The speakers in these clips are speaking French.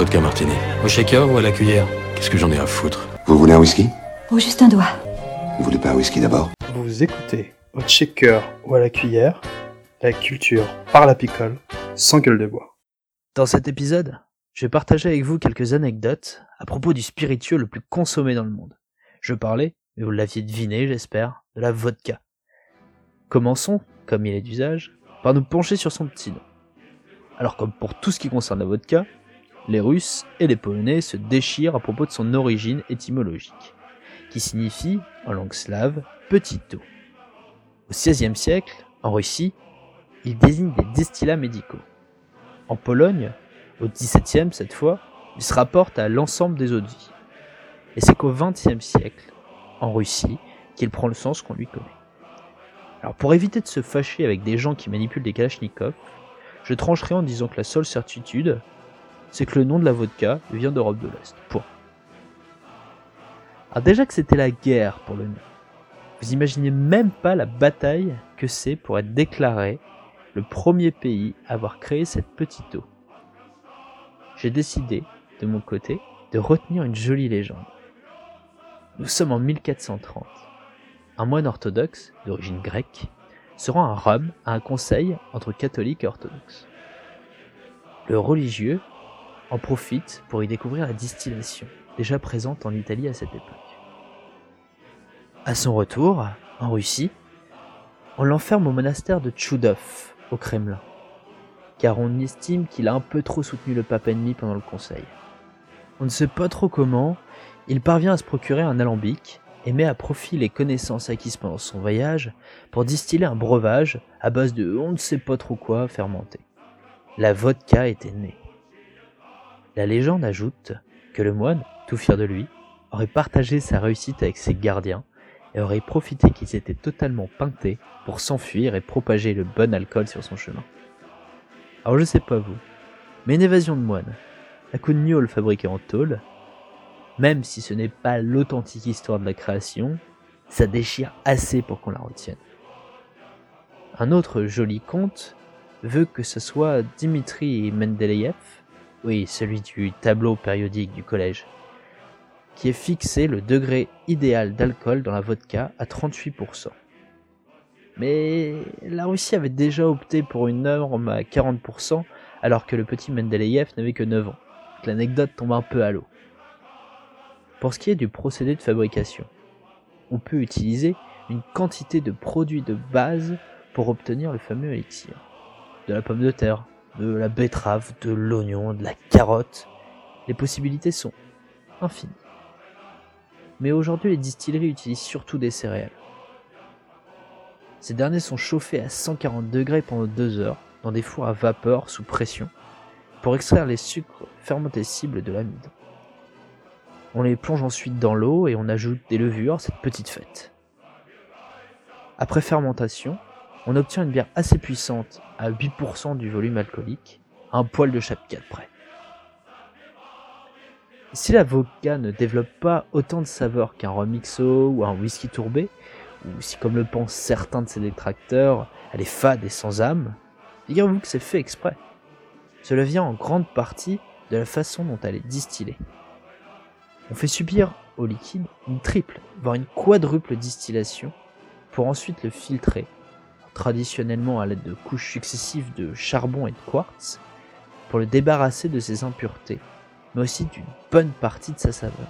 Vodka martini. Au shaker ou à la cuillère Qu'est-ce que j'en ai à foutre Vous voulez un whisky? Oh, juste un doigt. Vous voulez pas un whisky d'abord? Vous écoutez au shaker ou à la cuillère la culture par la picole sans gueule de bois. Dans cet épisode, je vais partager avec vous quelques anecdotes à propos du spiritueux le plus consommé dans le monde. Je parlais, mais vous l'aviez deviné j'espère, de la vodka. Commençons, comme il est d'usage, par nous pencher sur son petit nom. Alors comme pour tout ce qui concerne la vodka, les Russes et les Polonais se déchirent à propos de son origine étymologique, qui signifie, en langue slave, petit eau. Au XVIe siècle, en Russie, il désigne des distillats médicaux. En Pologne, au XVIIe cette fois, il se rapporte à l'ensemble des eaux de vie. Et c'est qu'au XXe siècle, en Russie, qu'il prend le sens qu'on lui connaît. Alors pour éviter de se fâcher avec des gens qui manipulent des kalachnikovs, je trancherai en disant que la seule certitude, c'est que le nom de la vodka vient d'Europe de l'Est. Point. Alors déjà que c'était la guerre pour le nom, vous imaginez même pas la bataille que c'est pour être déclaré le premier pays à avoir créé cette petite eau. J'ai décidé, de mon côté, de retenir une jolie légende. Nous sommes en 1430. Un moine orthodoxe, d'origine grecque, se rend à Rome à un conseil entre catholiques et orthodoxes. Le religieux en profite pour y découvrir la distillation, déjà présente en Italie à cette époque. À son retour, en Russie, on l'enferme au monastère de Tchoudov, au Kremlin, car on estime qu'il a un peu trop soutenu le pape ennemi pendant le conseil. On ne sait pas trop comment, il parvient à se procurer un alambic et met à profit les connaissances acquises pendant son voyage pour distiller un breuvage à base de on ne sait pas trop quoi fermenté. La vodka était née. La légende ajoute que le moine, tout fier de lui, aurait partagé sa réussite avec ses gardiens et aurait profité qu'ils étaient totalement peintés pour s'enfuir et propager le bon alcool sur son chemin. Alors je sais pas vous, mais une évasion de moine, à coup de gnôle fabriqué en tôle, même si ce n'est pas l'authentique histoire de la création, ça déchire assez pour qu'on la retienne. Un autre joli conte veut que ce soit Dimitri Mendeleïev, oui, celui du tableau périodique du collège, qui ait fixé le degré idéal d'alcool dans la vodka à 38%. Mais la Russie avait déjà opté pour une norme à 40% alors que le petit Mendeleïev n'avait que 9 ans. L'anecdote tombe un peu à l'eau. Pour ce qui est du procédé de fabrication, on peut utiliser une quantité de produits de base pour obtenir le fameux élixir. De la pomme de terre, de la betterave, de l'oignon, de la carotte. Les possibilités sont infinies. Mais aujourd'hui, les distilleries utilisent surtout des céréales. Ces derniers sont chauffés à 140 degrés pendant 2 heures dans des fours à vapeur sous pression pour extraire les sucres fermentescibles de l'amide. On les plonge ensuite dans l'eau et on ajoute des levures à cette petite fête. Après fermentation, on obtient une bière assez puissante à 8% du volume alcoolique, un poil de 4 près. Si la vodka ne développe pas autant de saveurs qu'un remixo ou un whisky tourbé, ou si comme le pensent certains de ses détracteurs, elle est fade et sans âme, figurez-vous que c'est fait exprès. Cela vient en grande partie de la façon dont elle est distillée. On fait subir au liquide une triple, voire une quadruple distillation, pour ensuite le filtrer, traditionnellement à l'aide de couches successives de charbon et de quartz, pour le débarrasser de ses impuretés, mais aussi d'une bonne partie de sa saveur.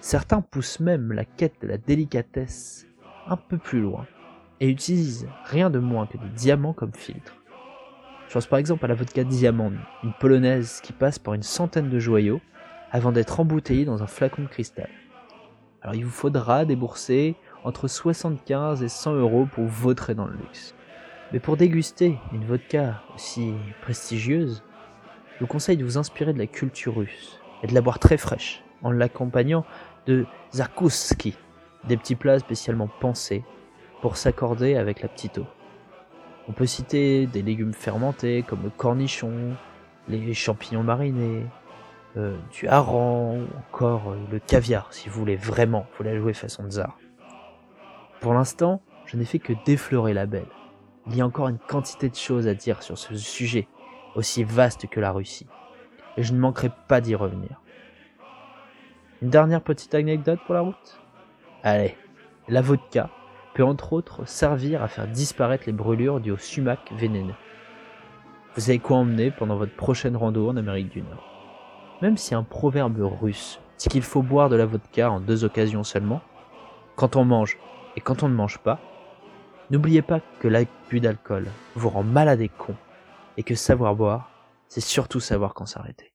Certains poussent même la quête de la délicatesse un peu plus loin et utilisent rien de moins que des diamants comme filtre. Je pense par exemple à la vodka Diamant, une polonaise qui passe par une centaine de joyaux avant d'être embouteillée dans un flacon de cristal. Alors il vous faudra débourser entre 75 et 100 euros pour vautrer dans le luxe. Mais pour déguster une vodka aussi prestigieuse, je vous conseille de vous inspirer de la culture russe et de la boire très fraîche, en l'accompagnant de zakuski, des petits plats spécialement pensés pour s'accorder avec la petite eau. On peut citer des légumes fermentés comme le cornichon, les champignons marinés, euh, du hareng ou encore euh, le caviar si vous voulez vraiment, faut la jouer façon tsar. Pour l'instant, je n'ai fait que déflorer la belle. Il y a encore une quantité de choses à dire sur ce sujet, aussi vaste que la Russie. et je ne manquerai pas d'y revenir. Une dernière petite anecdote pour la route? Allez, la vodka peut entre autres servir à faire disparaître les brûlures dues au sumac vénéneux. Vous avez quoi emmener pendant votre prochaine rando en Amérique du Nord? Même si un proverbe russe dit qu'il faut boire de la vodka en deux occasions seulement, quand on mange et quand on ne mange pas, n'oubliez pas que l'abus d'alcool vous rend malade et con, et que savoir boire, c'est surtout savoir quand s'arrêter.